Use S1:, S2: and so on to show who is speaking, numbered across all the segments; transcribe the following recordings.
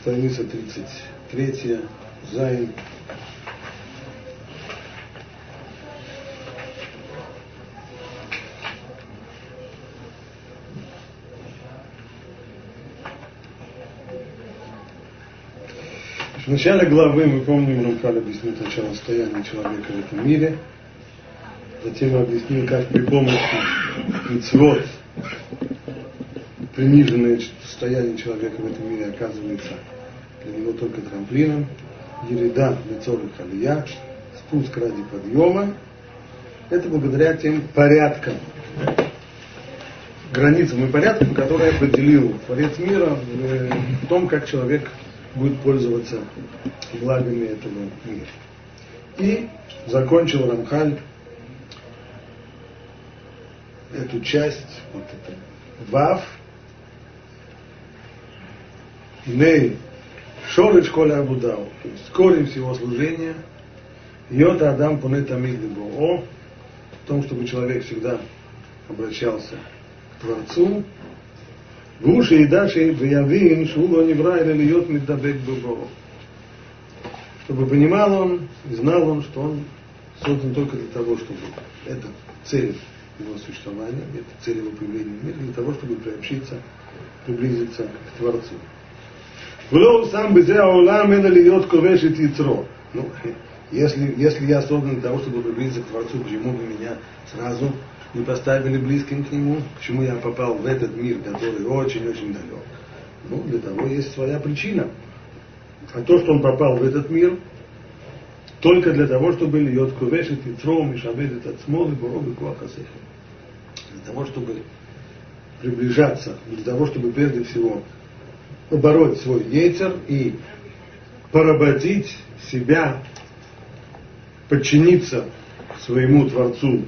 S1: страница 33, Зайн. В начале главы мы помним, Рамхаль объяснил сначала состояние человека в этом мире, затем объяснил, как при помощи мецвод приниженное состояние человека в этом мире оказывается для него только трамплином, ереда лицо халия, спуск ради подъема, это благодаря тем порядкам, границам и порядкам, которые определил Творец мира в том, как человек будет пользоваться благами этого мира. И закончил Рамхаль эту часть, вот это Вав, Ней Шорыч Коля Абудау, то есть корень всего служения, Йота Адам Пунет Амид О, в том, чтобы человек всегда обращался к Творцу, в уши и в выявин шуло невра или льет меддабек бебо. Чтобы понимал он и знал он, что он создан только для того, чтобы это цель его существования, это цель его появления в мир, для того, чтобы приобщиться, приблизиться к Творцу. Влоу сам бы аулам это льет ковеш и. Ну, если, если я создан для того, чтобы приблизиться к Творцу, почему бы меня сразу не поставили близким к Нему? Почему я попал в этот мир, который очень-очень далек? Ну, для того есть своя причина. А то, что он попал в этот мир, только для того, чтобы льет кувешит и тром, и шабедит от смолы, буроб и куахасехи. Для того, чтобы приближаться, для того, чтобы прежде всего побороть свой яйцер и поработить себя, подчиниться своему Творцу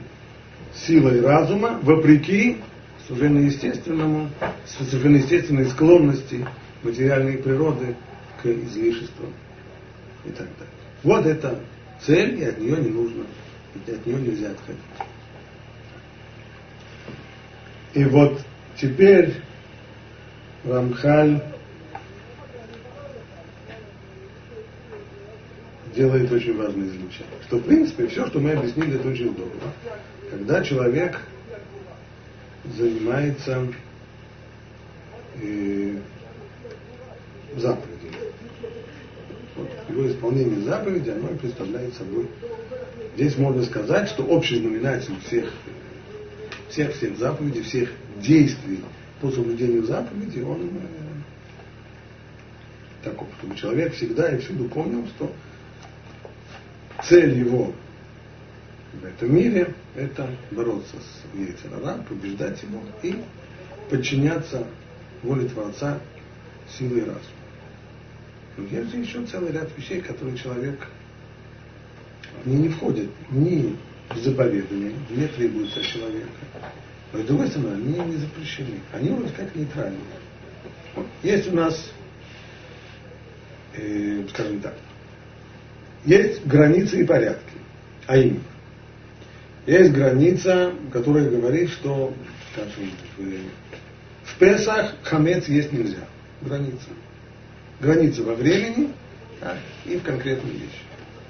S1: силой разума, вопреки совершенно естественному, совершенно естественной склонности материальной природы к излишествам и так далее. Вот это цель, и от нее не нужно, и от нее нельзя отходить. И вот теперь Рамхаль делает очень важное излучение. Что, в принципе, все, что мы объяснили, это очень удобно. Когда человек занимается э, заповедями, вот, его исполнение заповеди, оно и представляет собой. Здесь можно сказать, что общий знаменатель всех, всех, всех заповедей, всех действий по соблюдению заповеди, он э, такой, чтобы человек всегда и всюду помнил, что цель его в этом мире – это бороться с Ейцерара, побеждать его и подчиняться воле Творца силой разума. Но есть же еще целый ряд вещей, которые человек не, не входит ни в заповедание, не требуется от человека. Но с другой стороны, они не запрещены. Они вроде как нейтральные. Есть у нас, э, скажем так, есть границы и порядки. А именно, есть граница, которая говорит, что, скажем, в, Песах хамец есть нельзя. Граница. Граница во времени да, и в конкретной вещи.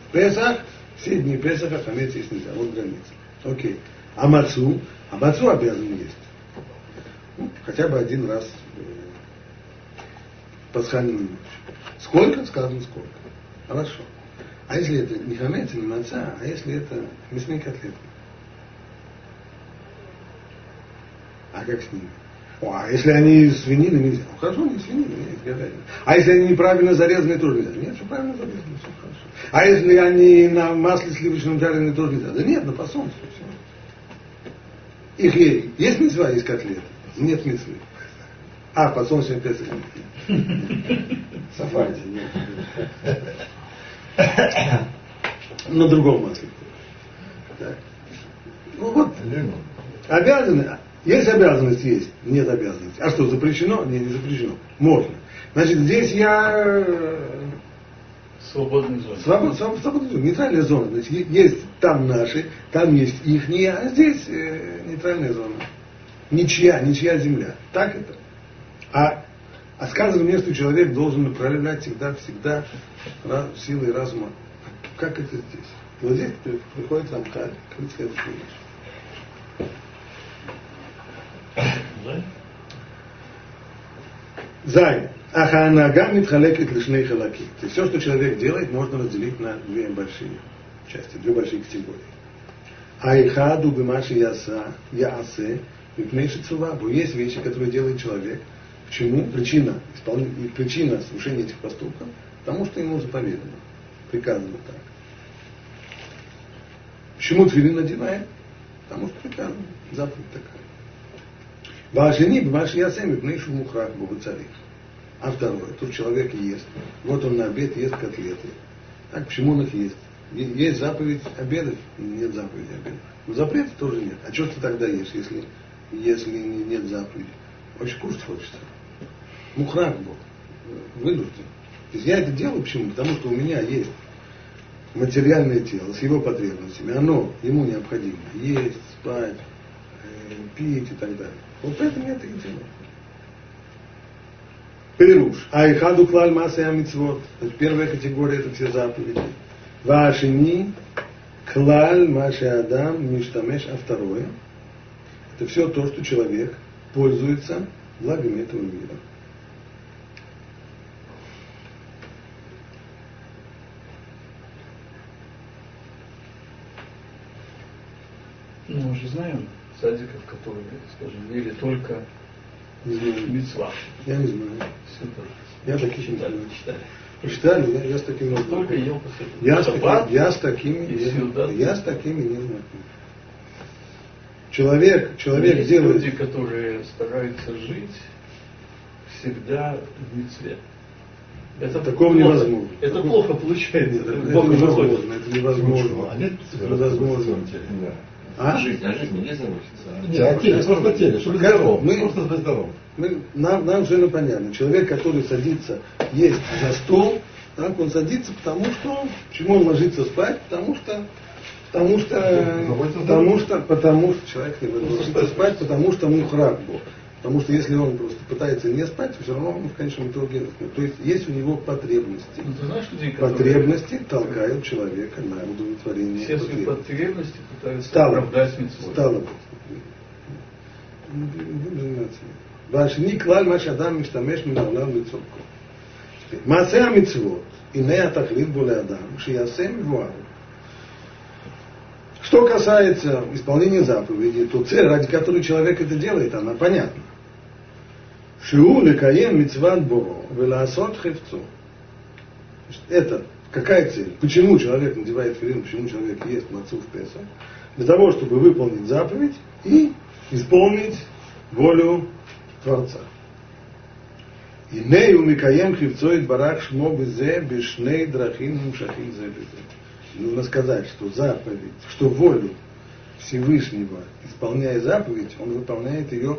S1: В Песах, все дни Песаха хамец есть нельзя. Вот граница. Окей. А мацу? А мацу обязан есть. Ну, хотя бы один раз э, пасхальную ночь. Сколько? Сказано сколько. Хорошо. А если это не хамец, не маца, а если это мясные котлеты? А как с ними? О, а если они свинины, нельзя. Ну хорошо, не свинины, не говядина. А если они неправильно зарезаны, тоже нельзя. Нет, все правильно зарезаны, все хорошо. А если они на масле сливочном жарены, тоже нельзя. Да нет, на по солнцу все. Их есть. Есть мецва, есть котлеты. Нет мецвы. А, по солнцу песок. Сафари нет. На другом масле. Ну вот, обязаны. Есть обязанность есть, нет обязанности. А что, запрещено? Нет, не запрещено. Можно. Значит, здесь я...
S2: Свободная зона.
S1: Свобод, свобод, свободная зона, нейтральная зона. Значит, есть там наши, там есть их, а здесь э, нейтральная зона. Ничья, ничья земля. Так это. А А сказано мне, что человек должен управлять всегда, всегда силой разума. Как это здесь? И вот здесь приходит Рамхаль, говорит следующую вещь. Зай. Аханага митхалекет лишней халаки. То есть все, что человек делает, можно разделить на две большие части, две большие категории. Айхаду бимаши яса, яасе, мипнейши цува. Есть вещи, которые делает человек. Почему? Причина, исполн... причина совершения этих поступков, потому что ему заповедано, приказано так. Почему Твилин надевает? Потому что приказано, заповедь такая. Башини, баши ясеми, пнейшу мухрак, богу царих. А второе, тут человек ест. Вот он на обед ест котлеты. Так, почему он их ест? Есть заповедь обедать, нет заповеди обедать. Но запрета тоже нет. А что ты тогда ешь, если, если нет заповеди? Очень кушать хочется. Мухрак был, вынужден. Я это делаю почему? Потому что у меня есть материальное тело с его потребностями. Оно ему необходимо есть, спать, э, пить и так далее. Вот поэтому я это и делаю. Перуш. Айхаду клаль масса мицвод. Первая категория это все заповеди. Вашини клаль маша адам миштамеш, а второе это все то, что человек пользуется благами этого мира.
S2: Ну, мы же знаем садиков, которые, скажем, ели только не знаю. Мецва.
S1: Я не знаю. Я таких не знаю. Читали, я, я с такими не
S2: Только ел
S1: я, с таким, я с такими, я, я с такими не знаю. Человек, человек
S2: Есть
S1: делает...
S2: люди, которые стараются жить всегда в мецве.
S1: Это Такого плохо, невозможно.
S2: Это Такого... плохо получается.
S1: Нет, это, это невозможно. Это невозможно.
S3: А нет
S1: невозможно.
S3: А? Жизнь, а жизнь не заводится. Нет, а теле, просто теле, чтобы быть здоровым. Мы, просто быть здоровым.
S1: Мы, нам, нам совершенно понятно. Человек, который садится есть за стол, так, он садится, потому что, почему он ложится спать? Потому что Потому что, потому что, потому что человек не ложится спать, потому что ему храп был. Потому что если он просто пытается не спать, все равно он в конечном итоге То есть есть у него потребности.
S2: Ну, ты знаешь людей,
S1: которые... Потребности толкают человека на удовлетворение.
S2: Все свои потребности пытаются Стало. оправдать митцвой.
S1: Стало быть. והשני כלל מה שאדם משתמש מן העולם לצורכו. מעשה המצוות, הנה התכלית בו לאדם, שיעשה מבואר. Что касается исполнения заповедей, то цель, ради которой человек это делает, она понятна. Шиу лекаем мицват боро, веласот хевцо. Это какая цель? Почему человек надевает филин, почему человек ест мацу в Песах? Для того, чтобы выполнить заповедь и исполнить волю Творца. Инею микаем хивцоид барах шмо безе бешней драхим мушахим зе Нужно сказать, что заповедь, что волю Всевышнего, исполняя заповедь, он выполняет ее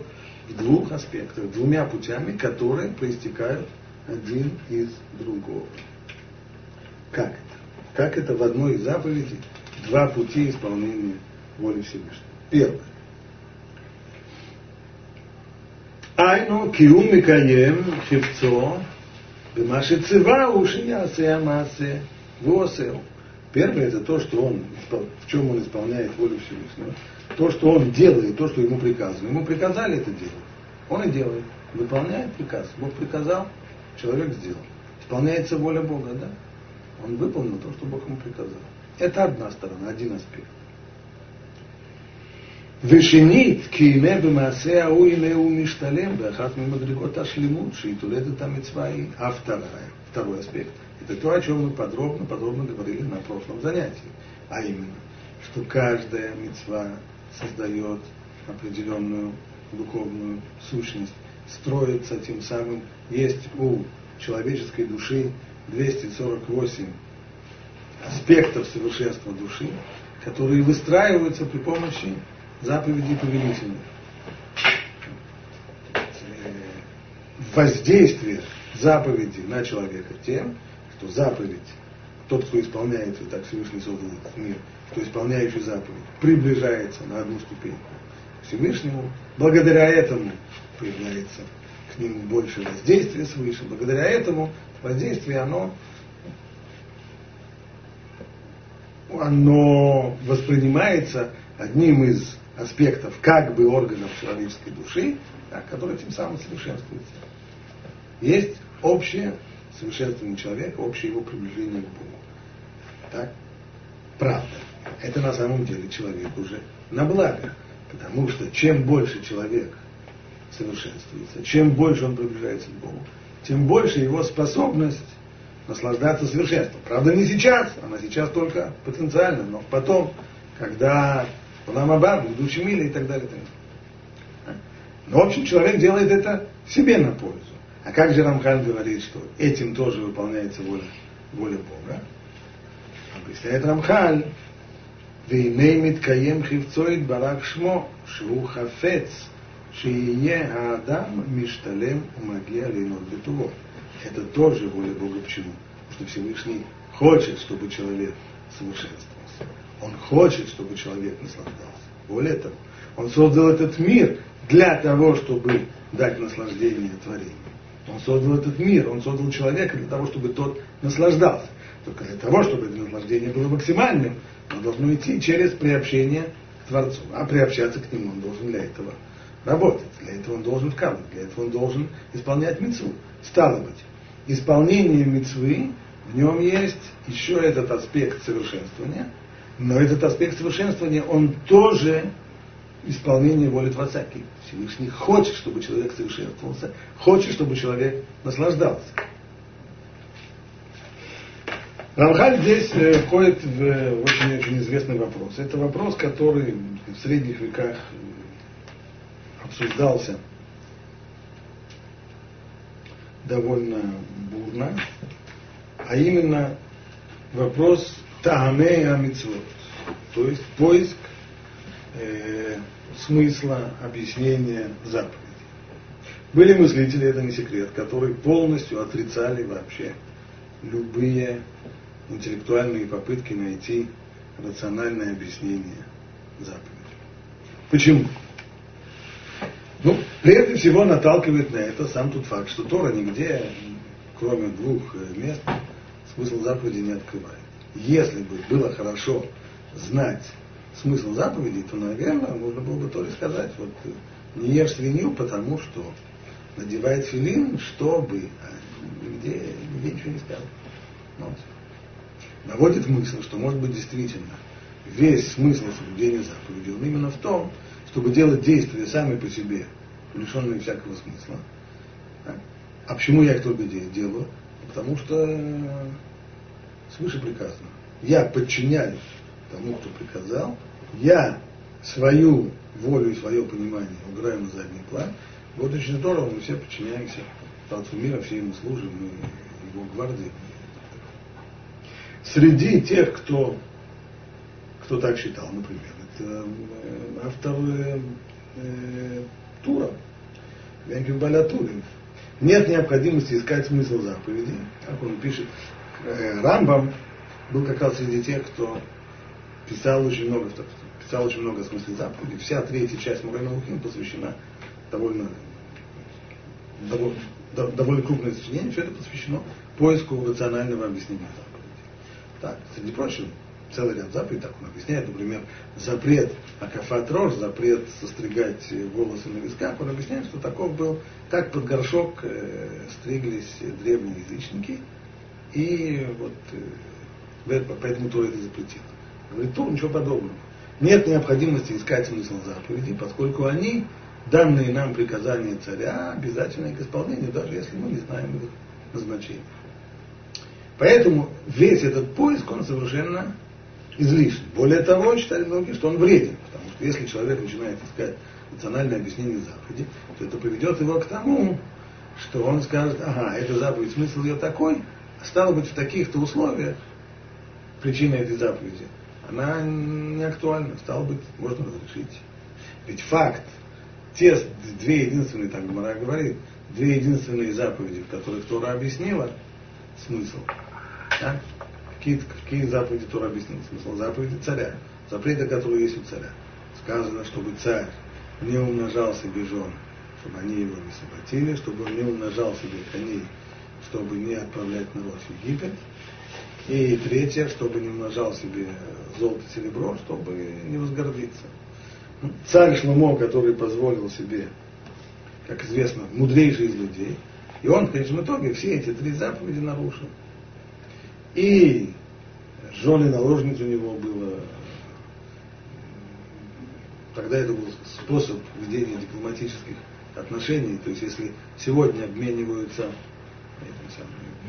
S1: в двух аспектах, двумя путями, которые проистекают один из другого. Как это? Как это в одной из заповедей два пути исполнения воли Всевышнего? Первое. Айну киум микаем хивцо бимаши цива уши ясе амасе восел. Первое это то, что он, в чем он исполняет волю Всевышнего то, что он делает, то, что ему приказано. Ему приказали это делать. Он и делает. Выполняет приказ. Бог приказал, человек сделал. Исполняется воля Бога, да? Он выполнил то, что Бог ему приказал. Это одна сторона, один аспект. ושנית, כי הנה במעשה ההוא הנה הוא משתלם באחת ממדרגות השלימות שהיא תולדת המצווה היא אף второй аспект. Это то, о чем мы подробно, подробно говорили на прошлом занятии. А именно, что каждая мецва создает определенную духовную сущность, строится тем самым, есть у человеческой души 248 аспектов совершенства души, которые выстраиваются при помощи заповедей повелительных. Воздействие заповеди на человека тем, что заповедь, тот, кто исполняет так Всевышний создал этот мир, кто исполняющий заповедь, приближается на одну ступень к Всевышнему, благодаря этому появляется к ним больше воздействия свыше. Благодаря этому воздействие, оно, оно воспринимается одним из аспектов как бы органов человеческой души, да, который тем самым совершенствуется. Есть общее совершенствование человека, общее его приближение к Богу. Так? Правда. Это на самом деле человек уже на благо. Потому что чем больше человек совершенствуется, чем больше он приближается к Богу, тем больше его способность наслаждаться совершенством. Правда, не сейчас, она сейчас только потенциально, но потом, когда Ламаба, будущем мире и так далее. И так далее. Но, в общем, человек делает это себе на пользу. А как же Рамхан говорит, что этим тоже выполняется воля, воля Бога? Объясняет Рамхаль, Вейнеймит каем хивцоид барак шмо, шу хафец, шие адам мишталем магия лейнот бетуво. Это тоже воля Бога. Почему? Потому что Всевышний хочет, чтобы человек совершенствовал. Он хочет, чтобы человек наслаждался. Более того, он создал этот мир для того, чтобы дать наслаждение творению. Он создал этот мир, он создал человека для того, чтобы тот наслаждался. Только для того, чтобы это наслаждение было максимальным, оно должно идти через приобщение к Творцу. А приобщаться к Нему он должен для этого работать. Для этого он должен вкалывать, для этого он должен исполнять мецву. Стало быть, исполнение мецвы, в нем есть еще этот аспект совершенствования, но этот аспект совершенствования, он тоже исполнение воли Творца. Всевышний хочет, чтобы человек совершенствовался, хочет, чтобы человек наслаждался. Рамхаль здесь э, входит в очень-очень известный вопрос. Это вопрос, который в средних веках обсуждался довольно бурно, а именно вопрос Тааме Амитсвот, то есть поиск э, смысла объяснения заповедей. Были мыслители, это не секрет, которые полностью отрицали вообще любые интеллектуальные попытки найти рациональное объяснение заповеди. Почему? Ну, прежде всего наталкивает на это сам тот факт, что Тора нигде, кроме двух мест, смысл заповеди не открывает. Если бы было хорошо знать смысл заповедей, то, наверное, можно было бы Торе сказать, вот не ешь свинью, потому что надевает филин, чтобы, а нигде, нигде ничего не сказано. Вот. Наводит мысль, что, может быть, действительно, весь смысл соблюдения заповеди, он именно в том, чтобы делать действия сами по себе, лишенные всякого смысла. А почему я их только делаю? Потому что свыше приказано. Я подчиняюсь тому, кто приказал. Я свою волю и свое понимание убираю на задний план. Вот очень здорово, мы все подчиняемся Творцу мира, все ему служим, мы его гвардии. Среди тех, кто, кто так считал, например, это э, автор э, э, Тура, Янкин Балятурин. Нет необходимости искать смысл заповеди. Как он пишет, Рамбам был как раз среди тех, кто писал очень много, писал очень много о смысле заповеди. Вся третья часть Мурена Лухим посвящена довольно, довольно, довольно крупное сочинение, все это посвящено поиску рационального объяснения заповеди. Так, среди прочего, целый ряд заповедей, так он объясняет, например, запрет акафат рож, запрет состригать волосы на висках, он объясняет, что таков был, так под горшок э, стриглись древние язычники, и вот э, поэтому Тора это запретил. Говорит, Тур ничего подобного. Нет необходимости искать смысл заповеди, поскольку они, данные нам приказания царя, обязательны к исполнению, даже если мы не знаем их назначения. Поэтому весь этот поиск, он совершенно излишний. Более того, считали многие, что он вреден, потому что если человек начинает искать национальное объяснение заповеди, то это приведет его к тому, что он скажет, ага, эта заповедь, смысл ее такой, стало быть в таких-то условиях причина этой заповеди, она не актуальна, стало быть, можно разрешить. Ведь факт, те две единственные, так Гмара говорит, две единственные заповеди, в которых Тора объяснила смысл, да? Какие, какие заповеди Тора объяснил смысл? Заповеди царя. Запреты, которые есть у царя. Сказано, чтобы царь не умножался без жен чтобы они его не схватили, чтобы он не умножал себе коней, чтобы не отправлять народ в Египет. И третье, чтобы не умножал себе золото, серебро, чтобы не возгордиться. Ну, царь Шломо, который позволил себе, как известно, мудрейший из людей, и он в конечном итоге все эти три заповеди нарушил. И жены наложниц у него было, тогда это был способ ведения дипломатических отношений, то есть если сегодня обмениваются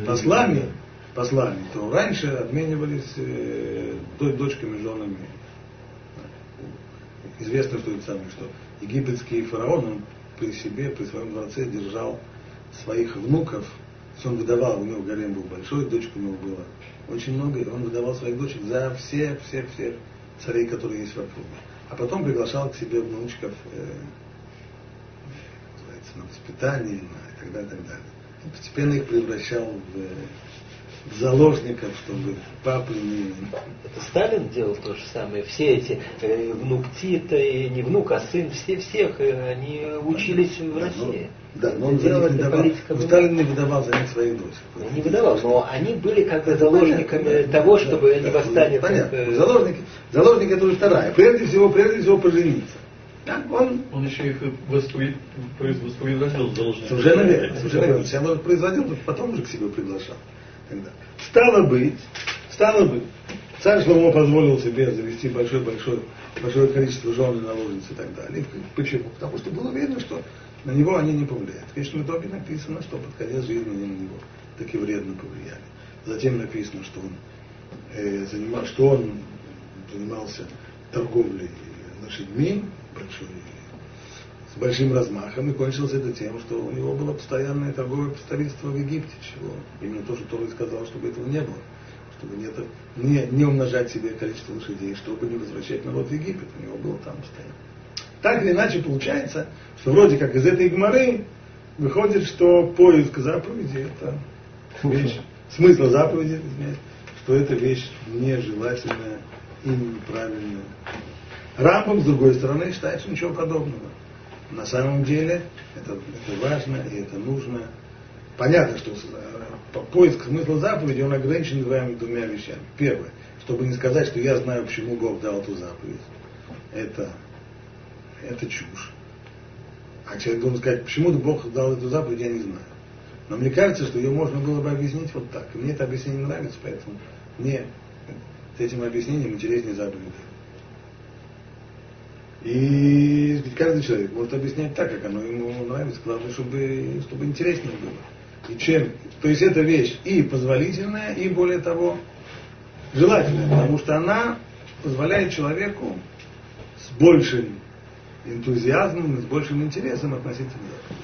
S1: послами, послами, то раньше обменивались э, дочками, женами. Известно, что это самое, что египетский фараон, он при себе, при своем дворце держал своих внуков, то он выдавал, у него гарем был большой, дочек у него было очень много, и он выдавал своих дочек за все, все, все царей, которые есть в округе. А потом приглашал к себе внучков э, на воспитание, и так далее, и так далее. И постепенно их превращал в э, заложников, чтобы папы не...
S4: Это Сталин делал то же самое. Все эти э, внук Тита, и не внук, а сын, все всех, э, они учились в России.
S1: Да, но он за них не давал, но Сталин не выдавал за них своих дочек.
S4: Не выдавал, но они были как бы заложниками понятно, того, чтобы да, они да, восстали.
S1: Понятно. Как, заложники, заложники это уже вторая. Прежде всего, прежде всего пожениться.
S2: Да, он, он еще их воспроизводил заложниками.
S1: Совершенно верно. Совершенно верно. Сначала производил, потом уже к себе приглашал тогда. Стало быть, стало быть, царь Шломо позволил себе завести большое-большое большое количество жен и наложниц и так далее. Почему? Потому что было видно, что на него они не повлияют. В конечном итоге написано, что под конец жизни они на него таки вредно повлияли. Затем написано, что он, э, занимал, что он занимался торговлей лошадьми, большой с большим размахом, и кончилось это тем, что у него было постоянное торговое представительство в Египте, чего именно то, что Тора сказал, чтобы этого не было, чтобы не, не, не умножать себе количество лошадей, чтобы не возвращать народ в Египет, у него было там постоянно. Так или иначе получается, что вроде как из этой гморы выходит, что поиск заповеди это вещь, смысла заповеди, что это вещь нежелательная и неправильная. Рамбом, с другой стороны, считает, что ничего подобного. На самом деле это, это важно и это нужно. Понятно, что э, поиск смысла заповеди, он ограничен двумя вещами. Первое, чтобы не сказать, что я знаю, почему Бог дал эту заповедь. Это, это чушь. А человек должен сказать, почему Бог дал эту заповедь, я не знаю. Но мне кажется, что ее можно было бы объяснить вот так. И мне это объяснение нравится, поэтому мне с этим объяснением интереснее заповедь. И каждый человек может объяснять так, как оно ему нравится. Главное, чтобы, чтобы интереснее было. И чем, то есть эта вещь и позволительная, и более того, желательная, потому что она позволяет человеку с большим энтузиазмом, с большим интересом относиться к Богу.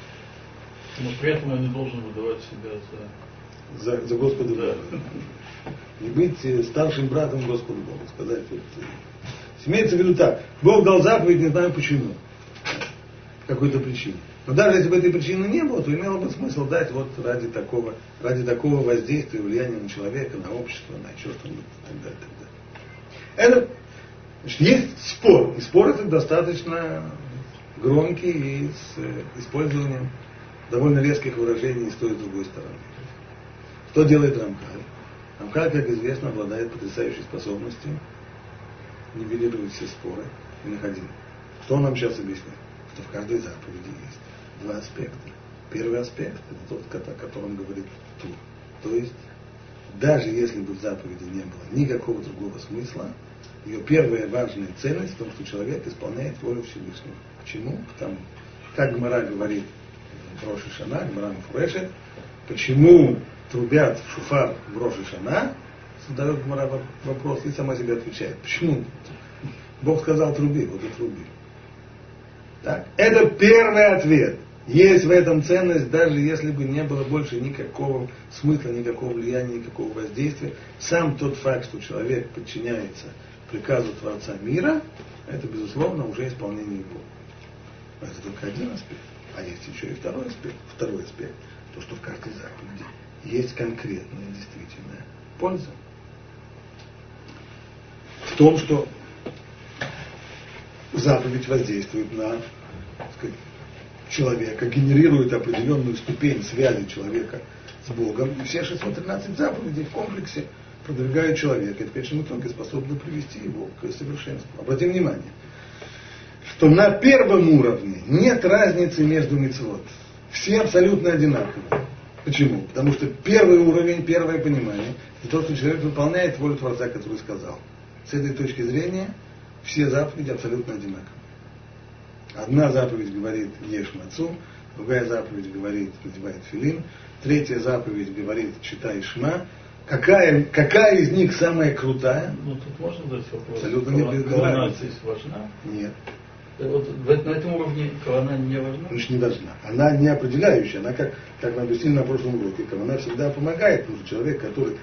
S2: Но при этом я не должен выдавать себя
S1: за... За, за Господа да. Бога. Не быть старшим братом Господу Богу. Сказать, вот, Имеется в виду так, Бог дал заповедь, не знаю почему, какой-то причине. Но даже если бы этой причины не было, то имело бы смысл дать вот ради такого, ради такого воздействия, влияния на человека, на общество, на еще что-нибудь и так далее. Так далее. Это, значит, есть спор, и спор это достаточно громкий и с э, использованием довольно резких выражений с той и с другой стороны. Что делает Рамкаль? Рамкаль, как известно, обладает потрясающей способностью нивелировать все споры и находить. Что он нам сейчас объяснил? Что в каждой заповеди есть два аспекта. Первый аспект – это тот, о котором говорит Тур. То есть, даже если бы в заповеди не было никакого другого смысла, ее первая важная ценность в том, что человек исполняет волю Всевышнего. Почему? Потому, как Гмара говорит в Роши Шана, Гмара Муфурешет, почему трубят в шуфар в Роши Шана, задает Гмара вопрос и сама себе отвечает. Почему? Бог сказал труби, вот и труби. Так? Это первый ответ. Есть в этом ценность, даже если бы не было больше никакого смысла, никакого влияния, никакого воздействия. Сам тот факт, что человек подчиняется приказу Творца мира, это, безусловно, уже исполнение Бога. Это только один аспект. А есть еще и второй аспект. Второй аспект. То, что в каждой заповеди есть конкретная, действительная польза том, что заповедь воздействует на сказать, человека, генерирует определенную ступень связи человека с Богом. И все 613 заповедей в комплексе продвигают человека. И в конечном итоге способны привести его к совершенству. Обратим внимание, что на первом уровне нет разницы между мецвод. Все абсолютно одинаковые. Почему? Потому что первый уровень, первое понимание, это то, что человек выполняет волю Творца, который сказал. С этой точки зрения все заповеди абсолютно одинаковые. Одна заповедь говорит «Ешь мацу», другая заповедь говорит «Надевай филин», третья заповедь говорит «Читай шма». Какая, какая из них самая крутая?
S2: Ну, тут можно задать вопрос.
S1: Абсолютно не
S2: важна?
S1: Нет.
S2: Вот на этом уровне кавана не важна?
S1: Значит, не должна. Она не определяющая. Она, как, как мы объяснили на прошлом уроке, кавана всегда помогает, потому что человек, который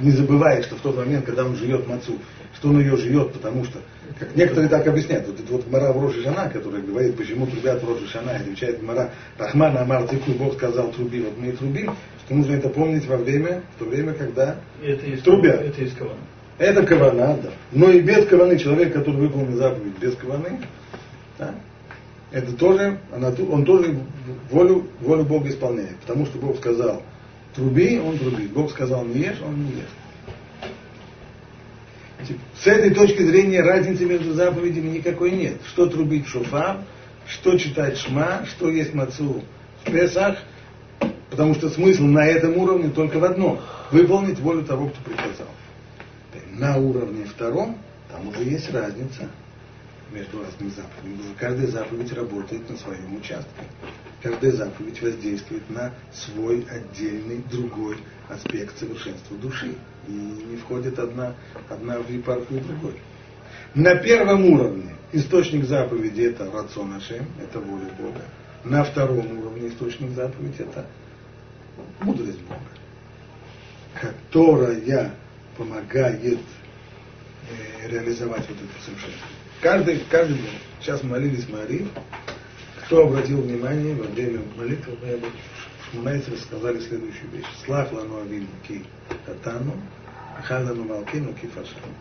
S1: не забывает, что в тот момент, когда он живет мацу, что он ее живет, потому что, как некоторые так объясняют, вот это вот Мара в Роши Шана, которая говорит, почему трубят в Роши Шана, отвечает Мара, Рахмана Амар Тику, Бог сказал, труби, вот мы и трубим, что нужно это помнить во время, в то время, когда
S2: это
S1: трубят.
S2: Это есть кавана.
S1: Это кавана, да. Но и без каваны, человек, который выполнил заповедь без каваны, да, это тоже, она, он тоже волю, волю Бога исполняет. Потому что Бог сказал, труби, он трубит. Бог сказал, не ешь, он не ест. С этой точки зрения разницы между заповедями никакой нет. Что трубить в шофар, что читать шма, что есть мацу в Песах, потому что смысл на этом уровне только в одном – выполнить волю того, кто приказал. На уровне втором там уже есть разница – между разными заповедями. Каждая заповедь работает на своем участке. Каждая заповедь воздействует на свой отдельный другой аспект совершенства души. И не входит одна, одна в епархию другой. На первом уровне источник заповеди это рацион Ашем, это воля Бога. На втором уровне источник заповеди это мудрость Бога, которая помогает э, реализовать вот это совершенство. Каждый, каждый день. Сейчас молились Марии. Кто обратил внимание во время молитвы, мы об Шмунайце сказали следующую вещь. Слах лану авину ки татану, халану малкину ки фашану.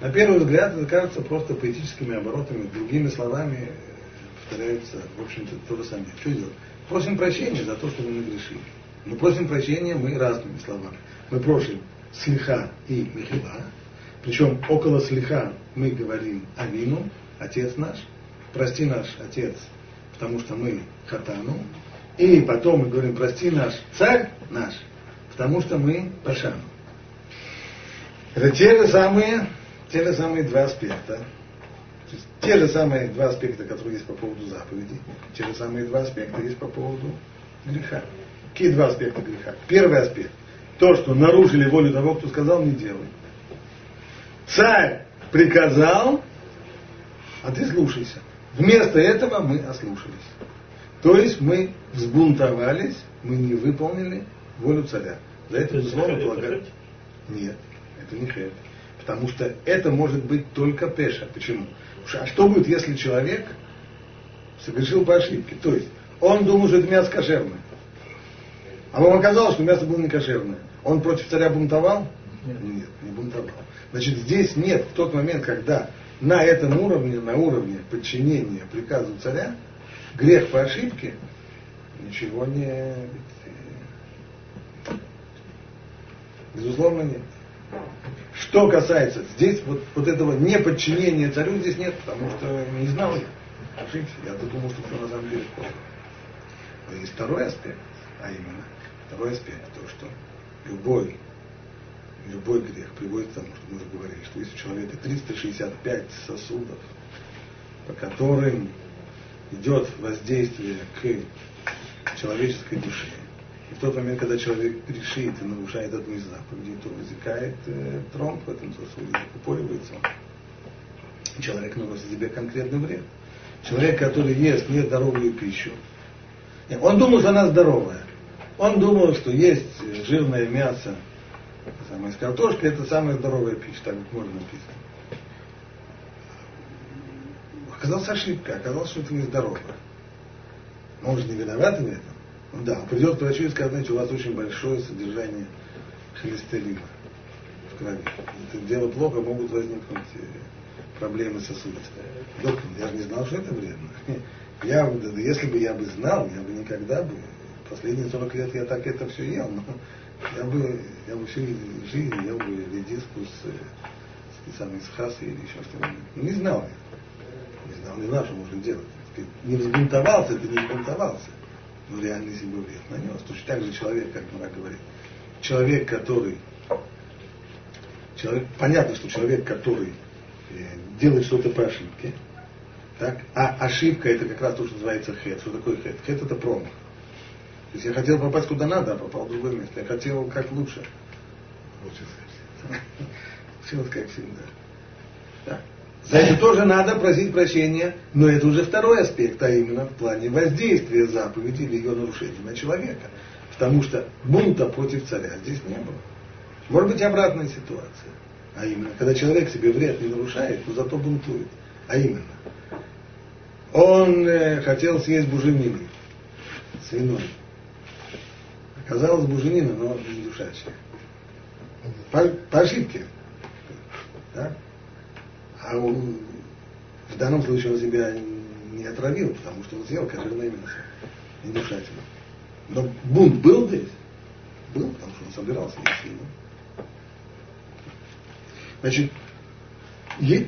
S1: На первый взгляд это кажется просто поэтическими оборотами, другими словами э, повторяется, в общем-то, то же самое. Что делать? Просим прощения за то, что мы нагрешили. Мы просим прощения мы разными словами. Мы просим слиха и михила, причем около слиха мы говорим Авину, Отец наш, прости наш Отец, потому что мы Хатану, и потом мы говорим, прости наш Царь наш, потому что мы Пашану. Это те же самые, те же самые два аспекта. те же самые два аспекта, которые есть по поводу заповеди, те же самые два аспекта есть по поводу греха. Какие два аспекта греха? Первый аспект. То, что нарушили волю того, кто сказал, не делай. Царь приказал, а ты слушайся. Вместо этого мы ослушались. То есть мы взбунтовались, мы не выполнили волю царя. За это, безусловно, полагают. Нет, это не хет. Потому что это может быть только пеша. Почему? А что будет, если человек совершил по ошибке? То есть он думал, что это мясо кошерное. А вам оказалось, что мясо было не кошерное. Он против царя бунтовал? Нет, Нет не бунтовал. Значит, здесь нет, в тот момент, когда на этом уровне, на уровне подчинения приказу царя, грех по ошибке, ничего не... Безусловно, нет. Что касается здесь вот, вот этого неподчинения царю здесь нет, потому что не знал я. Ошибся. Я думал, что все на самом деле плохо. Но есть второй аспект, а именно второй аспект, то, что любой любой грех приводит к тому, что мы уже говорили, что есть у человека 365 сосудов, по которым идет воздействие к человеческой душе. И в тот момент, когда человек грешит и нарушает одну из заповедей, то возникает э, тромб в этом сосуде, закупоривается он. Человек наносит себе конкретный вред. Человек, который ест нездоровую пищу, он думал, что она здоровая. Он думал, что есть жирное мясо, самое, картошка это самая здоровая пища, так вот можно написано. Оказалась ошибка, оказалось, что это нездорово. Но он же не виноват в этом. Ну, да, он придет к врачу и скажет, знаете, у вас очень большое содержание холестерина в крови. Это дело плохо, могут возникнуть э, проблемы сосудов. Доктор, я же не знал, что это вредно. Я, если бы я бы знал, я бы никогда бы, последние 40 лет я так это все ел, но я бы, я бы всю жизнь ел бы редиску с, с, с, с хасой или еще что-нибудь. Ну, не знал я. Не знал, не знал, что можно делать. Не взбунтовался, ты не взбунтовался. Но реально себе вред нанес. Точно так же человек, как Мара говорит. Человек, который человек, понятно, что человек, который э, делает что-то по ошибке, так, а ошибка это как раз то, что называется хет. Что такое хет? Хет это промах. То есть я хотел попасть куда надо, а попал в другое место. Я хотел как лучше. Получилось как всегда. Да. За это тоже надо просить прощения, но это уже второй аспект, а именно в плане воздействия заповеди или ее нарушения на человека. Потому что бунта против царя здесь не было. Может быть обратная ситуация. А именно, когда человек себе вред не нарушает, но зато бунтует. А именно, он э, хотел съесть буженины, свиной. Оказалось буженина, но не душачая. По, по ошибке. Да? А он в данном случае он себя не отравил, потому что он съел кошерное мясо, не душательно. Но бунт был здесь? Был, потому что он собирался есть свинину. Значит,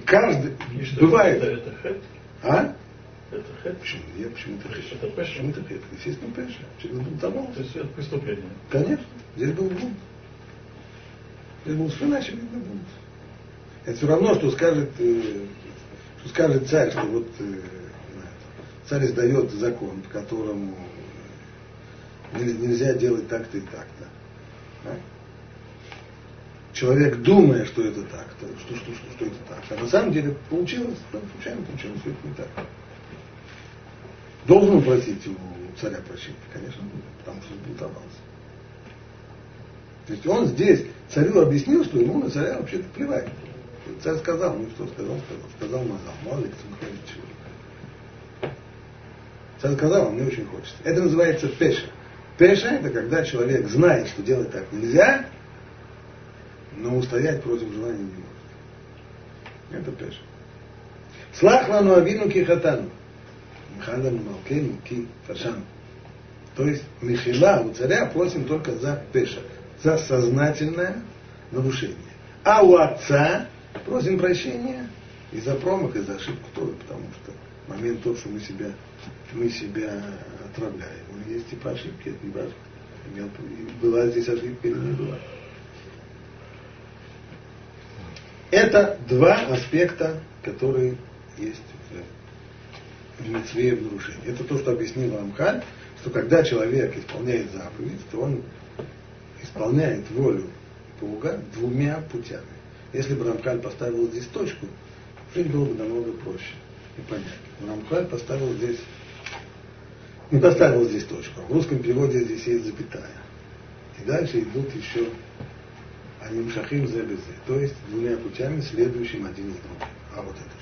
S1: каждый...
S2: И
S1: бывает...
S2: Это, это?
S1: А?
S2: Это хэт?
S1: Почему? Нет, почему это хэт?
S2: Это пеша?
S1: Почему это хэт? Естественно, пеша. Через бунтовал.
S2: То есть это преступление.
S1: Конечно. Здесь был бунт. Здесь был совершенно очевидный бунт. Это все равно, что скажет, э, что скажет царь, что вот э, царь издает закон, по которому нельзя делать так-то и так-то. Да? человек думая, что это так, то, что, что, что, что это так. А на самом деле получилось, да, случайно получилось, это не так. Должен просить у царя прощения? Конечно, потому что сбунтовался. То есть он здесь царю объяснил, что ему на царя вообще-то плевать. Царь сказал, ну что сказал, сказал, сказал, мазал, мало ли кто чего. Царь сказал, мне очень хочется. Это называется пеша. Пеша это когда человек знает, что делать так нельзя, но устоять против желания не может. Это пеша. Слах лану авину кихатану. Михадану малкену ки фашану. То есть Михила у царя просим только за пеша, за сознательное нарушение. А у отца просим прощения и за промах, и за ошибку тоже, потому что момент тот, что мы себя, мы себя отравляем. Есть типа ошибки, это не важно. Была здесь ошибка или не была. Это два аспекта, которые есть в митцве в нарушении. Это то, что объяснил Рамхаль, что когда человек исполняет заповедь, то он исполняет волю Бога двумя путями. Если бы Рамхаль поставил здесь точку, жизнь было бы намного проще и понятнее. Но Рамхаль поставил здесь, не поставил здесь точку. В русском переводе здесь есть запятая. И дальше идут еще они мшахим зе То есть двумя путями, следующим один из других. А вот это?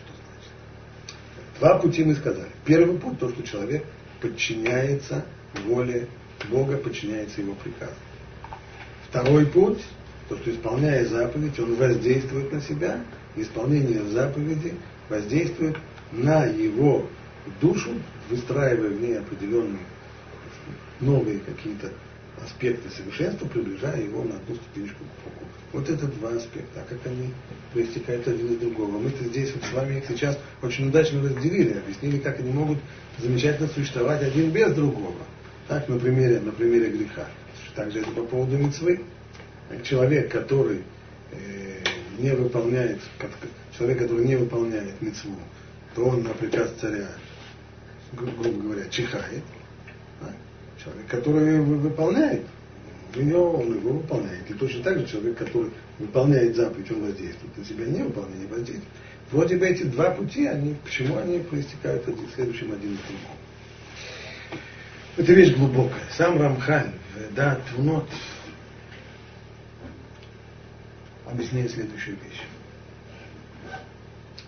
S1: Два пути мы сказали. Первый путь, то, что человек подчиняется воле Бога, подчиняется его приказу. Второй путь, то, что исполняя заповедь, он воздействует на себя, исполнение заповеди воздействует на его душу, выстраивая в ней определенные новые какие-то аспекты совершенства, приближая его на одну ступенечку к Богу. Вот это два аспекта. А как они проистекают один из другого? Мы-то здесь вот с вами их сейчас очень удачно разделили, объяснили, как они могут замечательно существовать один без другого. Так, на примере, на примере греха. Также это по поводу мецвы. Человек, который э, не выполняет, человек, который не выполняет мецву, то он на приказ царя, грубо говоря, чихает. Человек, который выполняет, него он его выполняет. И точно так же человек, который выполняет заповедь, он воздействует на себя, не выполняет, не воздействует. Вроде бы эти два пути, они, почему они проистекают один, следующим один из другого. Это вещь глубокая. Сам Рамхаль, да, Твунот, объясняет следующую вещь.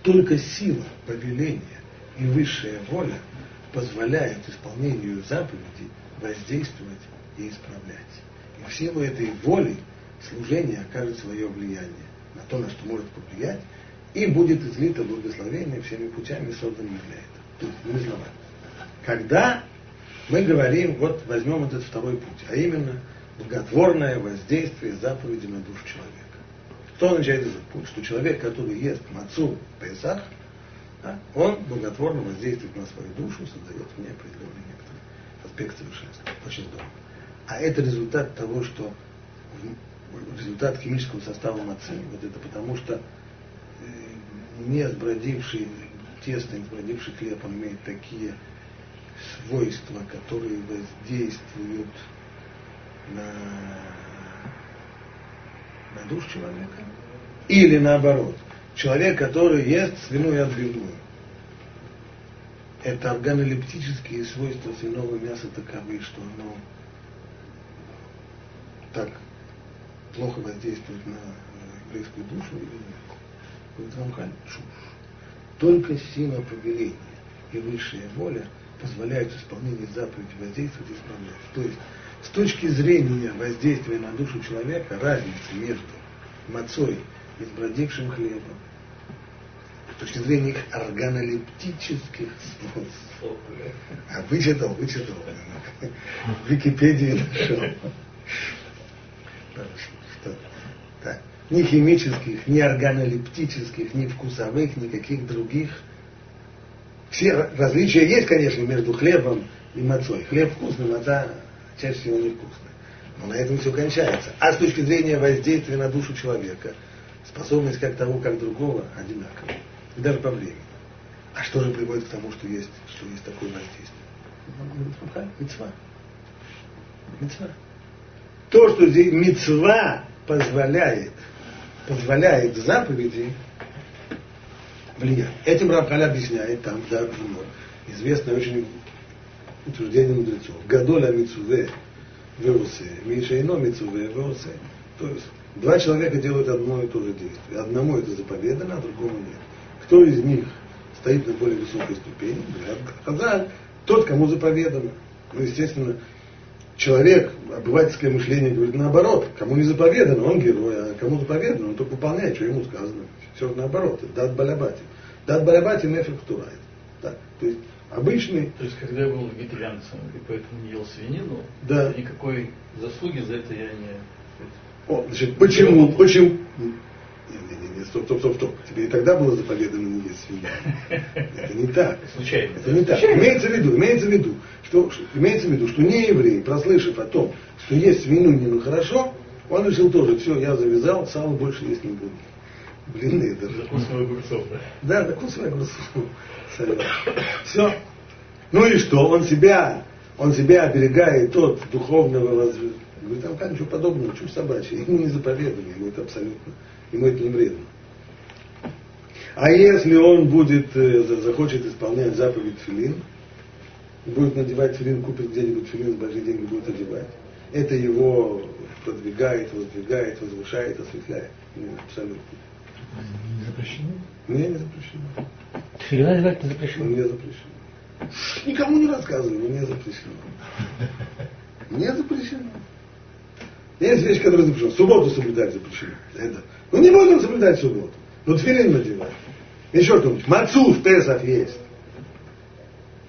S1: Только сила повеления и высшая воля позволяет исполнению заповедей воздействовать и исправлять. И в силу этой воли служение окажет свое влияние на то, на что может повлиять, и будет излито благословение всеми путями, созданными для этого. То не словами. Когда мы говорим, вот возьмем этот второй путь, а именно благотворное воздействие заповеди на душу человека. Что означает этот путь? Что человек, который ест мацу Песах, да, он благотворно воздействует на свою душу, создает в ней определенный некоторый аспект совершенства. Очень здорово. А это результат того, что результат химического состава мацы. Вот это потому что э, не сбродивший тесто, не сбродивший хлеб, он имеет такие свойства, которые воздействуют на, на душу человека. Или наоборот, человек, который ест свиную отбивную. Это органолептические свойства свиного мяса таковы, что оно так плохо воздействует на еврейскую душу. Говорит Рамхан, чушь. Только сила повеления и высшая воля позволяют исполнению заповеди воздействовать и исправлять. То есть, с точки зрения воздействия на душу человека, разницы между мацой и сбродившим хлебом, точки зрения их органолептических свойств. А вычитал, вычитал. В Википедии нашел. Так. Ни химических, ни органолептических, ни вкусовых, никаких других. Все различия есть, конечно, между хлебом и мацой. Хлеб вкусный, маца чаще всего невкусная. Но на этом все кончается. А с точки зрения воздействия на душу человека, способность как того, как другого одинаковая. И даже по времени. А что же приводит к тому, что есть, что есть такое воздействие? Мецва. Мецва то, что здесь мецва позволяет, позволяет заповеди влиять. Этим Рамхаль объясняет там, да, известное очень утверждение мудрецов. Гадоля мицуве веусе, Миша ино мицуве веусе. То есть два человека делают одно и то же действие. Одному это заповедано, а другому нет. Кто из них стоит на более высокой ступени? Хазаль, тот, кому заповедано. Ну, естественно, человек, обывательское мышление говорит наоборот, кому не заповедано, он герой, а кому заповедано, он только выполняет, что ему сказано. Все наоборот, дат балябати. Дат балябати нефик турает. Так, то есть обычный...
S2: То есть, когда я был вегетарианцем и поэтому не ел свинину,
S1: да.
S2: никакой заслуги за это я не...
S1: О, значит, почему, почему, не, стоп, стоп, стоп, стоп. Тебе и тогда было заповедано не есть свинью. Это не так.
S2: Случайно.
S1: Это не так. Имеется в виду, имеется в виду, что, имеется в виду, что не еврей, прослышав о том, что есть свинью не хорошо, он решил тоже, все, я завязал, сало больше есть не буду. Блины даже.
S2: Закусывай огурцов, да?
S1: Да, закусывай огурцов. Все. Ну и что? Он себя, он себя оберегает от духовного возвышения. Говорит, там ничего подобного, чушь собачья. Ему не заповедано, ему это абсолютно ему это не вредно. А если он будет, э, захочет исполнять заповедь филин, будет надевать филин, купит где-нибудь филин, большие деньги будет одевать, это его продвигает, воздвигает, возвышает, осветляет. Не, абсолютно.
S3: Не запрещено?
S1: Не, не запрещено.
S4: Филин одевать не запрещено?
S1: Не запрещено. Никому не рассказывай, не запрещено. Не запрещено. Есть вещи, которые запрещены. Субботу соблюдать запрещено. Это ну не будем соблюдать субботу. Ну тфилин надевать. Еще что-нибудь. Мацу в Песах есть.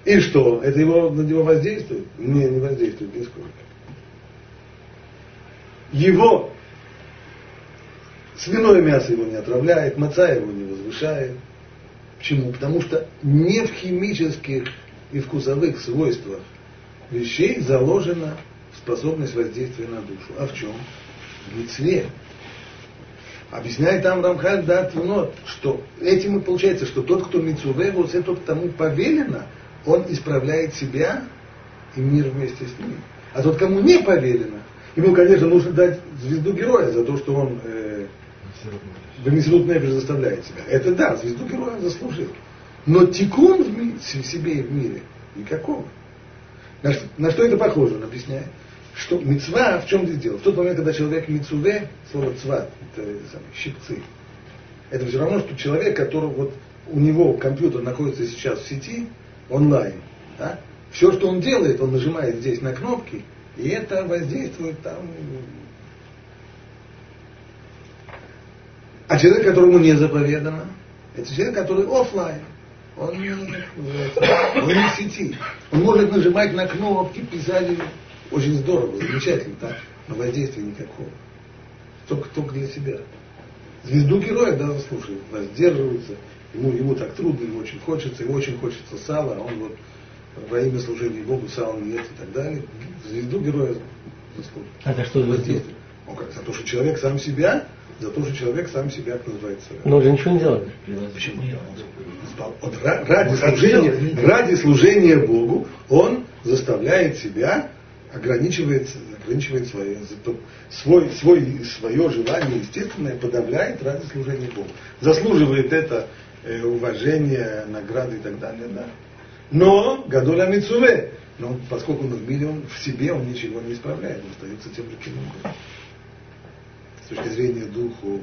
S1: И что? Это его, на него воздействует? Не, не воздействует нисколько. Его свиное мясо его не отравляет, маца его не возвышает. Почему? Потому что не в химических и вкусовых свойствах вещей заложена способность воздействия на душу. А в чем? В мецве. Объясняет там Рамхаль да Твунот, что этим и получается, что тот, кто Мицуве, вот тот, кому повелено, он исправляет себя и мир вместе с ним. А тот, кому не повелено, ему, конечно, нужно дать звезду героя за то, что он э, Бенесрут Нефиш заставляет себя. Это да, звезду героя заслужил. Но тикун в, ми, в себе и в мире никакого. На, на что это похоже, он объясняет что мецва в чем здесь дело? В тот момент, когда человек мецуве, слово цва, это, это щипцы, это все равно, что человек, который вот у него компьютер находится сейчас в сети, онлайн, да? все, что он делает, он нажимает здесь на кнопки, и это воздействует там. А человек, которому не заповедано, это человек, который офлайн. Он, он не в сети. Он может нажимать на кнопки, писать. Очень здорово, замечательно, так? Но воздействия никакого. Только, только для себя. Звезду героя даже слушает, воздерживается. Ему, ему так трудно, ему очень хочется, ему очень хочется сала, а он вот во имя служения Богу сала не ест и так далее. Звезду героя
S3: заслуживает. А за что воздействие?
S1: Ну как, за то, что человек сам себя, за то, что человек сам себя называется.
S3: Но он же ничего не делает.
S1: Почему? Вот ради, служения, ради служения Богу он заставляет себя, ограничивает, ограничивает свое, свой, свой, свое желание естественное, подавляет ради служения Богу. Заслуживает это э, уважение, награды и так далее, да. Но Гадоля Мицуве, но поскольку он в мире, он в себе, он ничего не исправляет, он остается тем же, был. С точки зрения духу,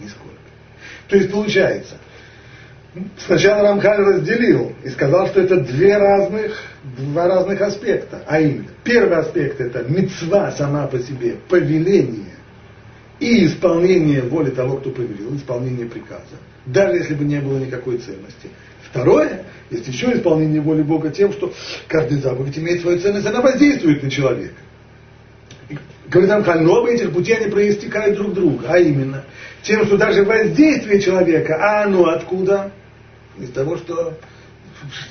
S1: нисколько. То есть получается, сначала Рамхаль разделил и сказал, что это две разных, два разных аспекта. А именно, первый аспект это мецва сама по себе, повеление и исполнение воли того, кто повелел, исполнение приказа, даже если бы не было никакой ценности. Второе, есть еще исполнение воли Бога тем, что каждая заповедь имеет свою ценность, она воздействует на человека. Говорит Амхаль, но оба этих путей они проистекают друг друга, а именно тем, что даже воздействие человека, а оно откуда? Из того, что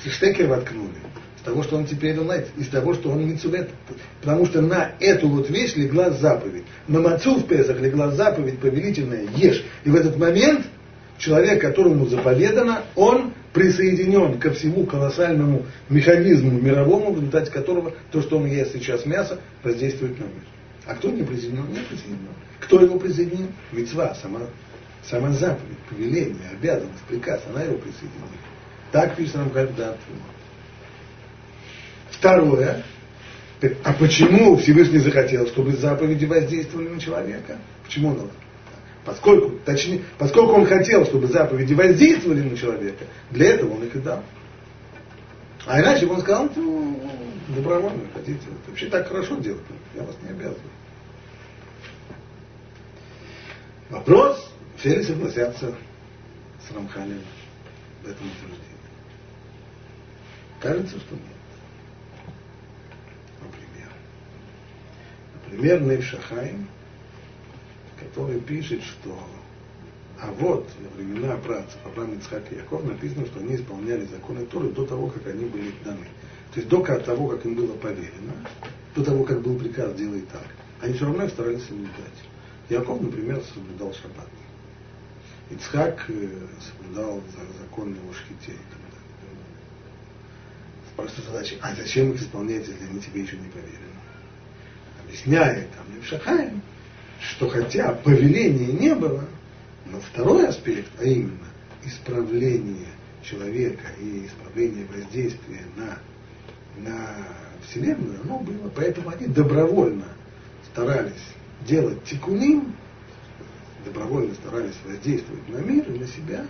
S1: штекер воткнули, из того, что он теперь лайт, из того, что он митцувет. Потому что на эту вот вещь легла заповедь. На мацу в Песах легла заповедь повелительная, ешь. И в этот момент человек, которому заповедано, он присоединен ко всему колоссальному механизму мировому, в результате которого то, что он ест сейчас мясо, воздействует на мир. А кто не присоединен? Не присоединен. Кто его присоединил? Мецва, сама, сама заповедь, повеление, обязанность, приказ, она его присоединила. Так пишет нам когда Второе, а почему Всевышний захотел, чтобы заповеди воздействовали на человека? Почему он Поскольку, точнее, поскольку он хотел, чтобы заповеди воздействовали на человека, для этого он их и дал. А иначе бы он сказал, ну, добровольно хотите. Вообще так хорошо делать, я вас не обязываю. Вопрос, все согласятся с Рамхалем в этом утверждении? Кажется, что нет. Например. Например, Нейв Шахаим, который пишет, что а вот во времена працев Авраам, Ицхак и Яков написано, что они исполняли законы Торы до того, как они были даны. То есть до того, как им было поверено, до того, как был приказ делай так, они все равно старались соблюдать. Яков, например, соблюдал шаббат. Ицхак э, соблюдал законы о шхите и так далее. Просто задача, а зачем их исполнять, если они тебе еще не поверены? Объясняет там Шахаем, что хотя повеления не было, но второй аспект, а именно исправление человека и исправление воздействия на, на Вселенную, оно было. Поэтому они добровольно старались делать тикуним, добровольно старались воздействовать на мир и на себя,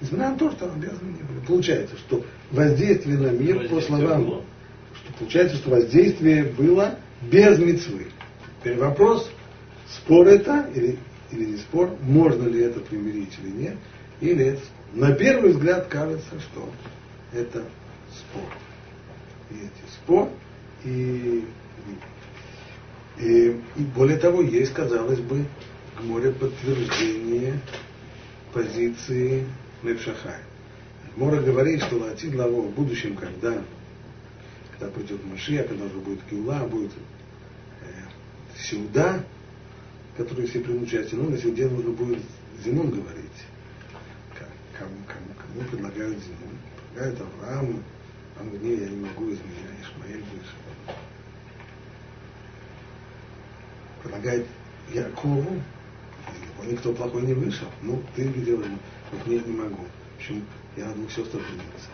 S1: несмотря на то, что обязаны не были. Получается, что воздействие на мир, по словам, было. что получается, что воздействие было без мецвы. Теперь вопрос, спор это или, или не спор, можно ли это примирить или нет, или это На первый взгляд кажется, что это спор. И эти спор, и и, и более того, есть, казалось бы, море подтверждение позиции Лепшахай. Мора говорит, что Латид Лаво в будущем, когда, когда придет Машия, когда уже будет Киула, будет э, Сюда, который все примут участие, ну, на Сюде нужно будет Зимон говорить. Кому, кому, кому предлагают Зимон? Предлагают Аврааму, а мне я не могу изменять, Ишмаэль будет помогает Якову, никто плохой не вышел. Ну, ты ему, вот нет, не могу. В общем, я на двух сестрах женился.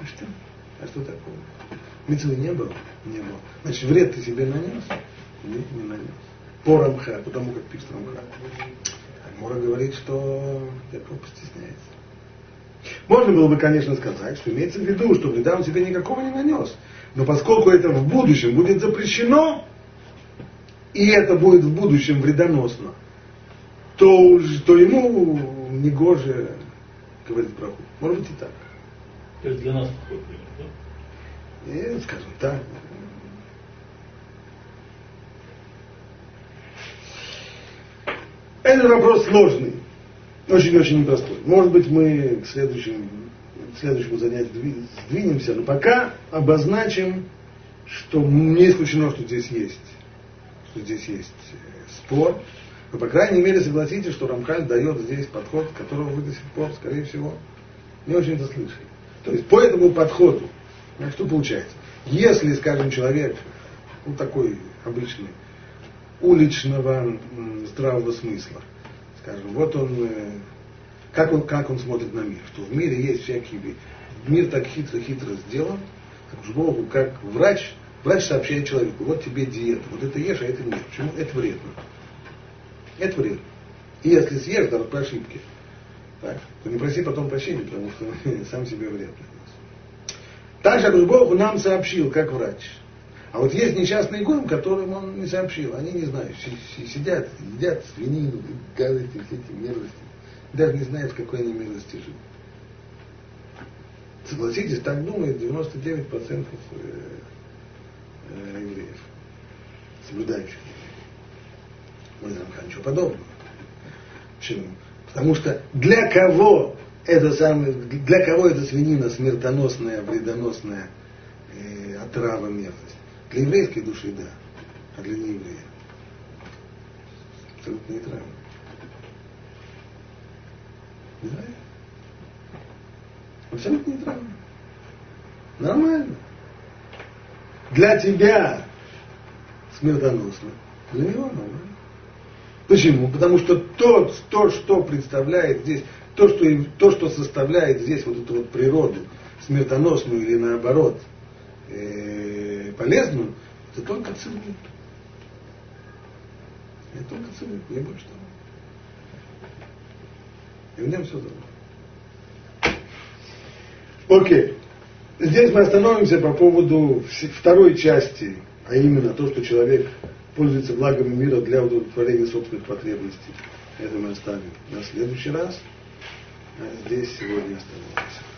S1: А что? А что такое? Митцвы не было? Не было. Значит, вред ты себе нанес? Нет, не нанес. По Рамха, потому как пишет Рамха. Мора говорит, что Яков постесняется. Можно было бы, конечно, сказать, что имеется в виду, что вреда он себе никакого не нанес. Но поскольку это в будущем будет запрещено, и это будет в будущем вредоносно, то, то ему негоже говорит браху. Может быть и так.
S2: То есть для нас такой пример,
S1: да? И, скажем так. Этот вопрос сложный. Очень-очень непростой. Может быть, мы к следующему, к следующему занятию сдвинемся, но пока обозначим, что не исключено, что здесь есть, что здесь есть э, спор. Но, по крайней мере, согласитесь, что Рамхаль дает здесь подход, которого вы до сих пор, скорее всего, не очень-то слышали. То есть по этому подходу, ну, что получается? Если, скажем, человек, ну такой обычный, уличного здравого смысла, скажем, вот он, э, как он, как он смотрит на мир, что в мире есть всякие, мир так хитро-хитро сделан, так уж Богу, как врач, врач сообщает человеку, вот тебе диета, вот это ешь, а это нет. Почему? Это вредно. Это вредно. И если съешь, даже по ошибке, так, то не проси потом прощения, потому что сам себе вред принес. Также Бог нам сообщил, как врач. А вот есть несчастные гоем, которым он не сообщил. Они не знают, сидят, едят свинину, гадости, все эти мерзости. Даже не знают, в какой они мерзости живут. Согласитесь, так думает 99% э, э, евреев, соблюдающих мы Рамхан, ничего подобного. Почему? Потому что для кого это самое, для кого эта свинина смертоносная, вредоносная э, отрава мерзость? Для еврейской души да, а для нееврея абсолютно нейтрально. Да? Абсолютно нейтрально. Нормально. Для тебя смертоносно. Для него нормально. Почему? Потому что то, то, что представляет здесь, то что, то, что составляет здесь вот эту вот природу, смертоносную или наоборот, э, полезную, это только целый. Это только целый, не больше того. И в нем все забыл. Окей. Здесь мы остановимся по поводу второй части, а именно то, что человек пользуется благами мира для удовлетворения собственных потребностей. Это мы оставим на следующий раз. А здесь сегодня остановимся.